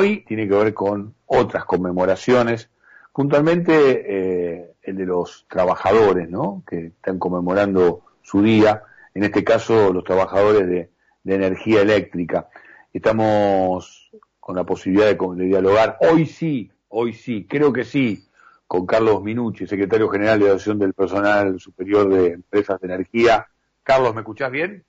hoy tiene que ver con otras conmemoraciones, puntualmente eh, el de los trabajadores, ¿no? Que están conmemorando su día, en este caso los trabajadores de, energía eléctrica. Estamos con la posibilidad de, dialogar, hoy sí, hoy sí, creo que sí, con Carlos Minucci, secretario general de Asociación del Personal Superior de Empresas de Energía. Carlos, ¿me escuchás bien?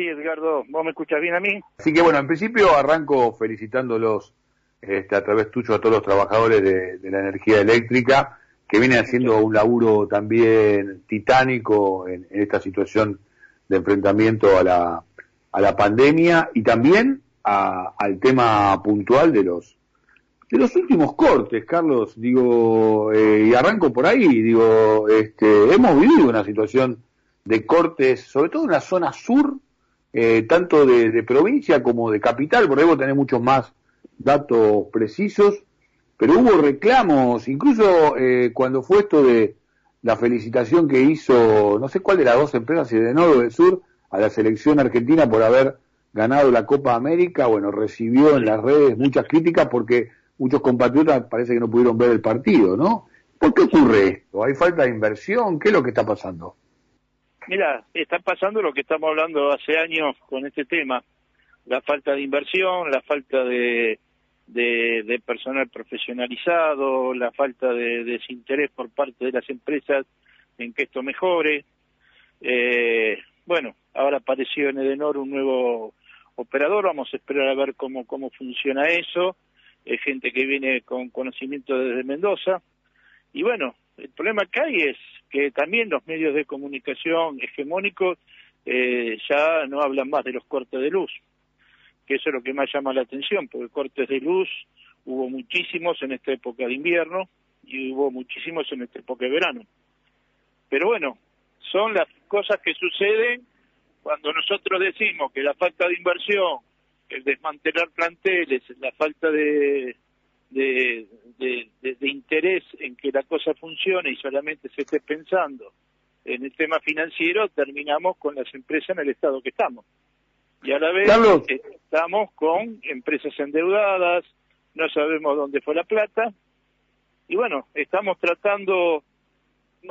Sí, Edgardo, ¿vos me escuchás bien a mí? Así que bueno, en principio arranco felicitándolos este, a través tuyo a todos los trabajadores de, la energía eléctrica que vienen haciendo un laburo también titánico en, esta situación de enfrentamiento a la, a la pandemia y también al tema puntual de los de los últimos cortes, Carlos, digo, eh, y arranco por ahí, digo, este, hemos vivido una situación de cortes, sobre todo en la zona sur, eh, tanto de, provincia como de capital, por ahí vos tenés muchos más datos precisos, pero hubo reclamos, incluso eh, cuando fue esto de la felicitación que hizo, no sé cuál de las dos empresas, si de Norte o de Sur, a la selección argentina por haber ganado la Copa América, bueno, recibió en las redes muchas críticas porque muchos compatriotas parece que no pudieron ver el partido, ¿no? ¿Por qué ocurre esto? ¿Hay falta de inversión? ¿Qué es lo que está pasando? Mira, está pasando lo que estamos hablando hace años con este tema, la falta de inversión, la falta de, de, personal profesionalizado, la falta de, desinterés por parte de las empresas en que esto mejore. Eh, bueno, ahora apareció en Edenor un nuevo operador, vamos a esperar a ver cómo, cómo funciona eso. Es gente que viene con conocimiento desde Mendoza. Y bueno, el problema que hay es que también los medios de comunicación hegemónicos eh, ya no hablan más de los cortes de luz que eso es lo que más llama la atención, porque cortes de luz hubo muchísimos en esta época de invierno y hubo muchísimos en esta época de verano. Pero bueno, son las cosas que suceden cuando nosotros decimos que la falta de inversión, el desmantelar planteles, la falta de, de, de, interés en que la cosa funcione y solamente se esté pensando en el tema financiero, terminamos con las empresas en el estado que estamos. Y a la vez estamos con empresas endeudadas, no sabemos dónde fue la plata, y bueno, estamos tratando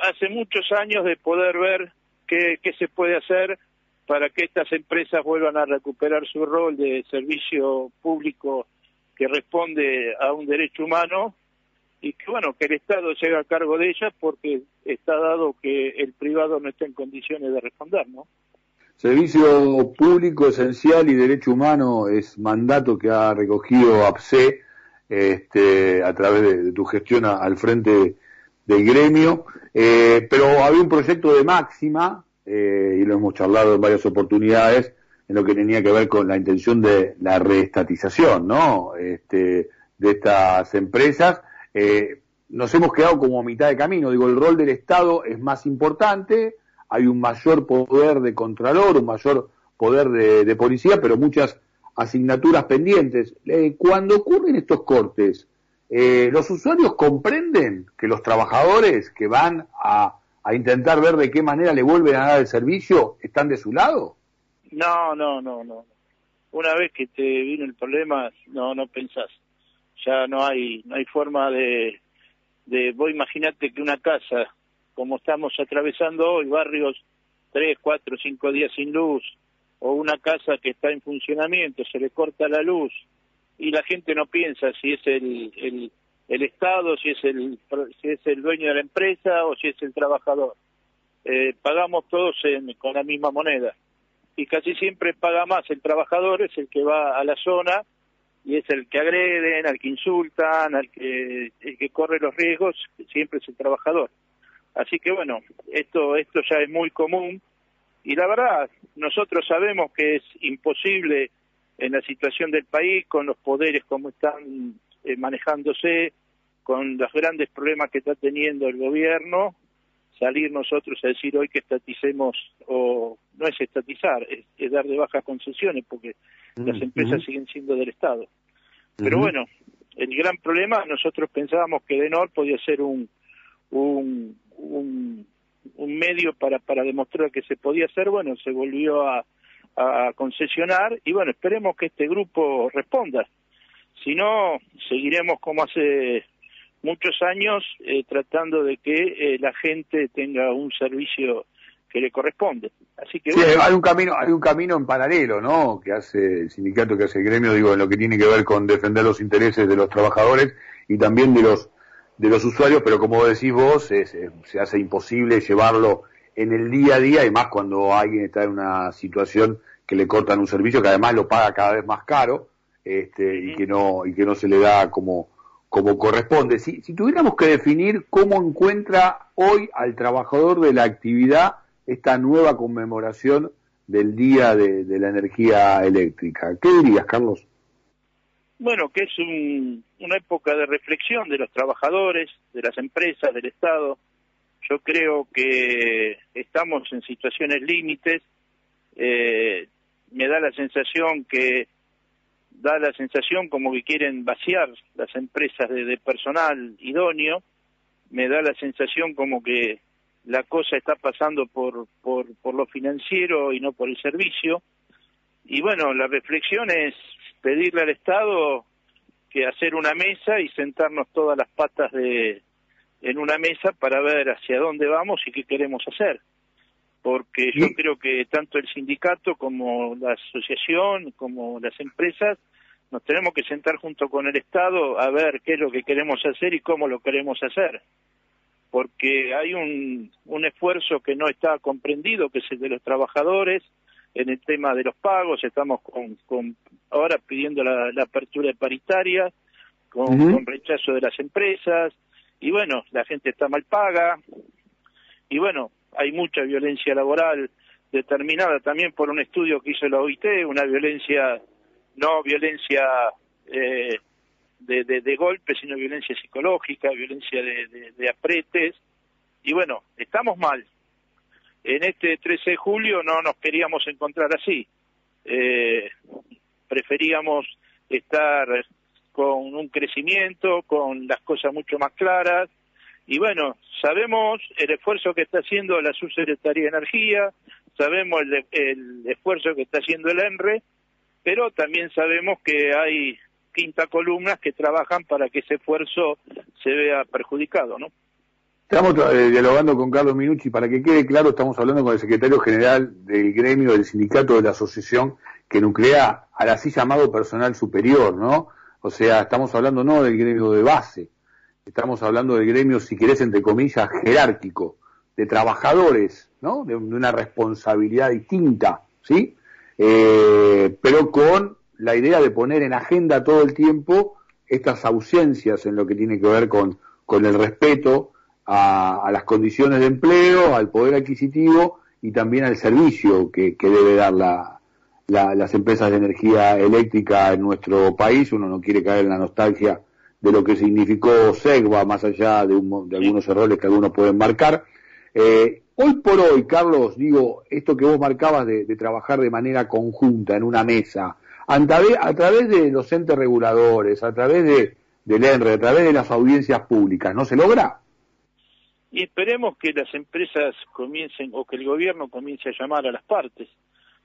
hace muchos años de poder ver qué, qué se puede hacer para que estas empresas vuelvan a recuperar su rol de servicio público que responde a un derecho humano y que bueno que el Estado llegue a cargo de ellas porque está dado que el privado no está en condiciones de responder, ¿no? Servicio público esencial y derecho humano es mandato que ha recogido APSE este, a través de, tu gestión al frente del gremio, eh, pero había un proyecto de máxima, eh, y lo hemos charlado en varias oportunidades, en lo que tenía que ver con la intención de la reestatización ¿no? este, de estas empresas. Eh, nos hemos quedado como a mitad de camino, digo, el rol del Estado es más importante, hay un mayor poder de contralor, un mayor poder de, policía, pero muchas asignaturas pendientes. Eh, cuando ocurren estos cortes, eh, ¿los usuarios comprenden que los trabajadores que van a, intentar ver de qué manera le vuelven a dar el servicio están de su lado? No, no, no, no. Una vez que te vino el problema, no, no pensás. Ya no hay, no hay forma de, de vos imaginate que una casa como estamos atravesando hoy, barrios tres, cuatro, cinco días sin luz, o una casa que está en funcionamiento, se le corta la luz, y la gente no piensa si es el, el, el Estado, si es el, si es el dueño de la empresa o si es el trabajador. Eh, pagamos todos con la misma moneda. Y casi siempre paga más el trabajador, es el que va a la zona y es el que agreden, al que insultan, al que, el que corre los riesgos, siempre es el trabajador. Así que bueno, esto, esto ya es muy común y la verdad, nosotros sabemos que es imposible en la situación del país, con los poderes como están eh, manejándose, con los grandes problemas que está teniendo el gobierno, salir nosotros a decir hoy que estaticemos, o no es estatizar, es, dar de bajas concesiones, porque las mm, empresas siguen siendo del Estado. Pero bueno, el gran problema, nosotros pensábamos que Denor podía ser un, un, un, medio para, para demostrar que se podía hacer, bueno, se volvió a, a concesionar y bueno, esperemos que este grupo responda. Si no, seguiremos como hace muchos años eh, tratando de que eh, la gente tenga un servicio que le corresponde. Así que sí, hay un camino, hay un camino en paralelo, ¿no? Que hace el sindicato, que hace el gremio, digo, en lo que tiene que ver con defender los intereses de los trabajadores y también de los de los usuarios, pero como decís vos, se hace imposible llevarlo en el día a día y más cuando alguien está en una situación que le cortan un servicio que además lo paga cada vez más caro este, y que no y que no se le da como como corresponde. Si, si tuviéramos que definir cómo encuentra hoy al trabajador de la actividad esta nueva conmemoración del Día de, la Energía Eléctrica, ¿qué dirías, Carlos? Bueno, que es una época de reflexión de los trabajadores, de las empresas, del Estado. Yo creo que estamos en situaciones límites. Eh, me da la sensación que da la sensación como que quieren vaciar las empresas de, personal idóneo, me da la sensación como que la cosa está pasando por, por, por lo financiero y no por el servicio. Y bueno, la reflexión es pedirle al Estado que hacer una mesa y sentarnos todas las patas de, en una mesa para ver hacia dónde vamos y qué queremos hacer. Porque yo creo que tanto el sindicato como la asociación, como las empresas, nos tenemos que sentar junto con el Estado a ver qué es lo que queremos hacer y cómo lo queremos hacer. Porque hay un, un esfuerzo que no está comprendido, que es el de los trabajadores, en el tema de los pagos, estamos con, con ahora pidiendo la, apertura de paritaria, con, rechazo de las empresas, y bueno, la gente está mal paga, y bueno, hay mucha violencia laboral determinada también por un estudio que hizo la OIT, una violencia no violencia eh, de, de, golpe, sino violencia psicológica, violencia de, de, apretes. Y bueno, estamos mal. En este 13 de julio no nos queríamos encontrar así. Eh, preferíamos estar con un crecimiento, con las cosas mucho más claras. Y bueno, sabemos el esfuerzo que está haciendo la Subsecretaría de Energía, sabemos el, el esfuerzo que está haciendo el ENRE, pero también sabemos que hay quinta columnas que trabajan para que ese esfuerzo se vea perjudicado, ¿no? Estamos eh, dialogando con Carlos Minucci, para que quede claro, estamos hablando con el secretario general del gremio del sindicato de la asociación que nuclea al así llamado personal superior, ¿no? O sea, estamos hablando no del gremio de base, estamos hablando del gremio, si querés, entre comillas, jerárquico, de trabajadores, ¿no? de una responsabilidad distinta, ¿sí? Eh, pero con la idea de poner en agenda todo el tiempo estas ausencias en lo que tiene que ver con, con el respeto a, las condiciones de empleo, al poder adquisitivo y también al servicio que, que debe dar la, las empresas de energía eléctrica en nuestro país. Uno no quiere caer en la nostalgia de lo que significó SEGVA, más allá de, de algunos errores que algunos pueden marcar. Eh, Hoy por hoy, Carlos, digo, esto que vos marcabas de, trabajar de manera conjunta en una mesa, a través, de los entes reguladores, a través de, del ENRE, a través de las audiencias públicas, ¿no se logra? Y esperemos que las empresas comiencen o que el gobierno comience a llamar a las partes.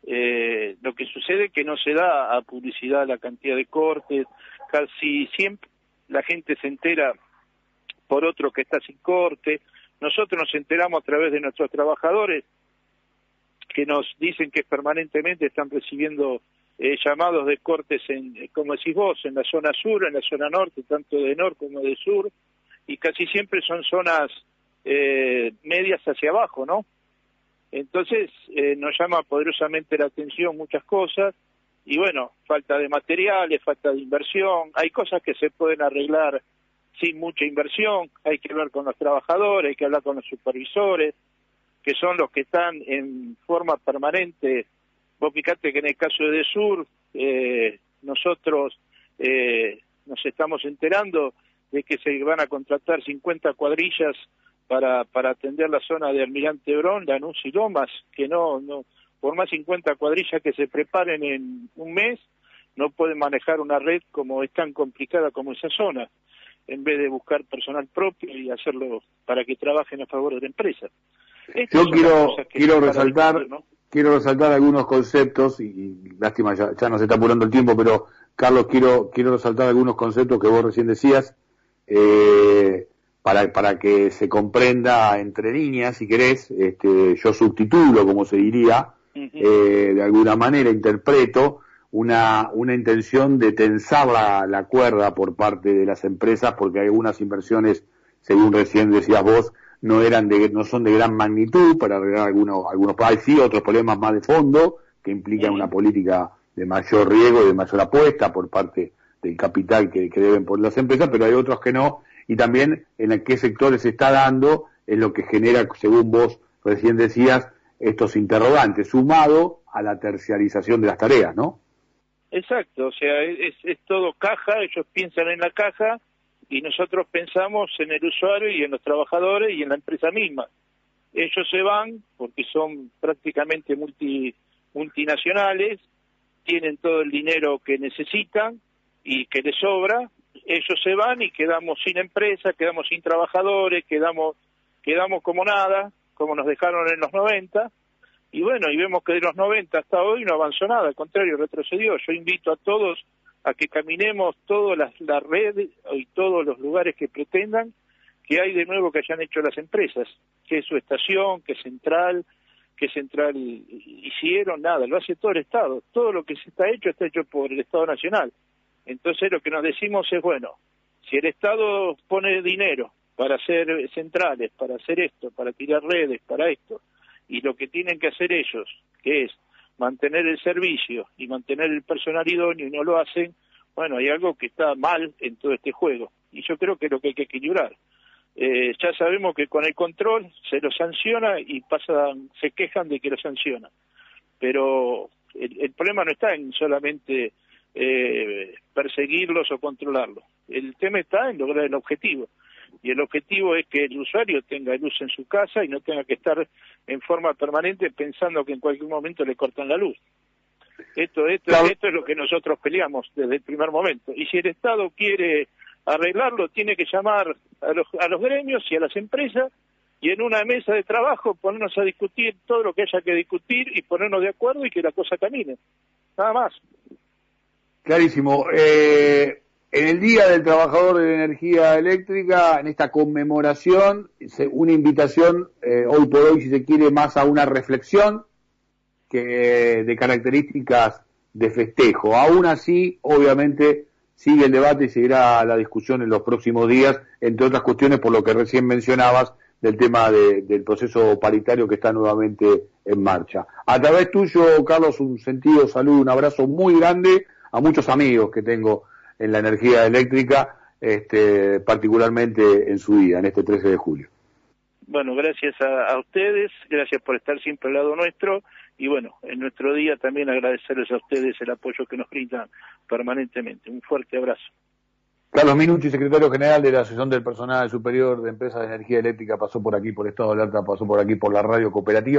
Eh, lo que sucede es que no se da a publicidad la cantidad de cortes, casi siempre la gente se entera por otro que está sin corte, nosotros nos enteramos a través de nuestros trabajadores que nos dicen que permanentemente están recibiendo eh, llamados de cortes, en, eh, como decís vos, en la zona sur, en la zona norte, tanto de norte como de sur, y casi siempre son zonas eh, medias hacia abajo, ¿no? Entonces nos llama poderosamente la atención muchas cosas, y bueno, falta de materiales, falta de inversión, hay cosas que se pueden arreglar sin mucha inversión, hay que hablar con los trabajadores, hay que hablar con los supervisores, que son los que están en forma permanente. Vos fíjate que en el caso de Sur, eh, nosotros eh, nos estamos enterando de que se van a contratar 50 cuadrillas para, para atender la zona de Almirante Brón, Lanús y Lomas, que no, no, por más 50 cuadrillas que se preparen en un mes, no pueden manejar una red como es tan complicada como esa zona en vez de buscar personal propio y hacerlo para que trabajen a favor de la empresa. Yo quiero, quiero resaltar, quiero resaltar algunos conceptos y, lástima ya, ya nos está apurando el tiempo, pero Carlos, quiero, quiero resaltar algunos conceptos que vos recién decías, eh, para, para que se comprenda entre líneas, si querés, este, yo subtitulo, como se diría, eh, de alguna manera interpreto una, una intención de tensar la, la cuerda por parte de las empresas, porque algunas inversiones, según recién decías vos, no eran de, no son de gran magnitud para arreglar algunos, algunos países, sí, otros problemas más de fondo, que implican una política de mayor riesgo y de mayor apuesta por parte del capital que, deben poner las empresas, pero hay otros que no, y también en qué sectores se está dando es lo que genera, según vos recién decías, estos interrogantes, sumado a la terciarización de las tareas, ¿no? Exacto, o sea, es, es todo caja, ellos piensan en la caja y nosotros pensamos en el usuario y en los trabajadores y en la empresa misma. Ellos se van porque son prácticamente multi, multinacionales, tienen todo el dinero que necesitan y que les sobra, ellos se van y quedamos sin empresa, quedamos sin trabajadores, quedamos, quedamos como nada, como nos dejaron en los 90, y bueno, y vemos que de los 90 hasta hoy no avanzó nada, al contrario, retrocedió. Yo invito a todos a que caminemos todas las la red y todos los lugares que pretendan que hay de nuevo que hayan hecho las empresas, que es su estación, que es central, que central hicieron, nada, lo hace todo el Estado. Todo lo que se está hecho está hecho por el Estado Nacional. Entonces lo que nos decimos es, bueno, si el Estado pone dinero para hacer centrales, para hacer esto, para tirar redes, para esto, y lo que tienen que hacer ellos, que es mantener el servicio y mantener el personal idóneo y no lo hacen, bueno, hay algo que está mal en todo este juego. Y yo creo que es lo que hay que equilibrar. Eh, ya sabemos que con el control se lo sanciona y pasan, se quejan de que lo sanciona. Pero el, problema no está en solamente eh, perseguirlos o controlarlos. El tema está en lograr el objetivo. Y el objetivo es que el usuario tenga luz en su casa y no tenga que estar en forma permanente pensando que en cualquier momento le cortan la luz. Esto, esto, esto es lo que nosotros peleamos desde el primer momento. Y si el Estado quiere arreglarlo, tiene que llamar a los, a los gremios y a las empresas y en una mesa de trabajo ponernos a discutir todo lo que haya que discutir y ponernos de acuerdo y que la cosa camine. Nada más. Clarísimo. Eh, en el Día del Trabajador de la Energía Eléctrica, en esta conmemoración, una invitación eh, hoy por hoy, si se quiere, más a una reflexión que de características de festejo. Aún así, obviamente, sigue el debate y seguirá la discusión en los próximos días, entre otras cuestiones por lo que recién mencionabas del tema del proceso paritario que está nuevamente en marcha. A través tuyo, Carlos, un sentido salud, un abrazo muy grande a muchos amigos que tengo en la energía eléctrica, este, particularmente en su día, en este 13 de julio. Bueno, gracias a, ustedes, gracias por estar siempre al lado nuestro y bueno, en nuestro día también agradecerles a ustedes el apoyo que nos brindan permanentemente. Un fuerte abrazo. Carlos Minucci, secretario general de la Asociación del Personal Superior de Empresas de Energía Eléctrica, pasó por aquí por Estado de Alerta, pasó por aquí por la radio cooperativa.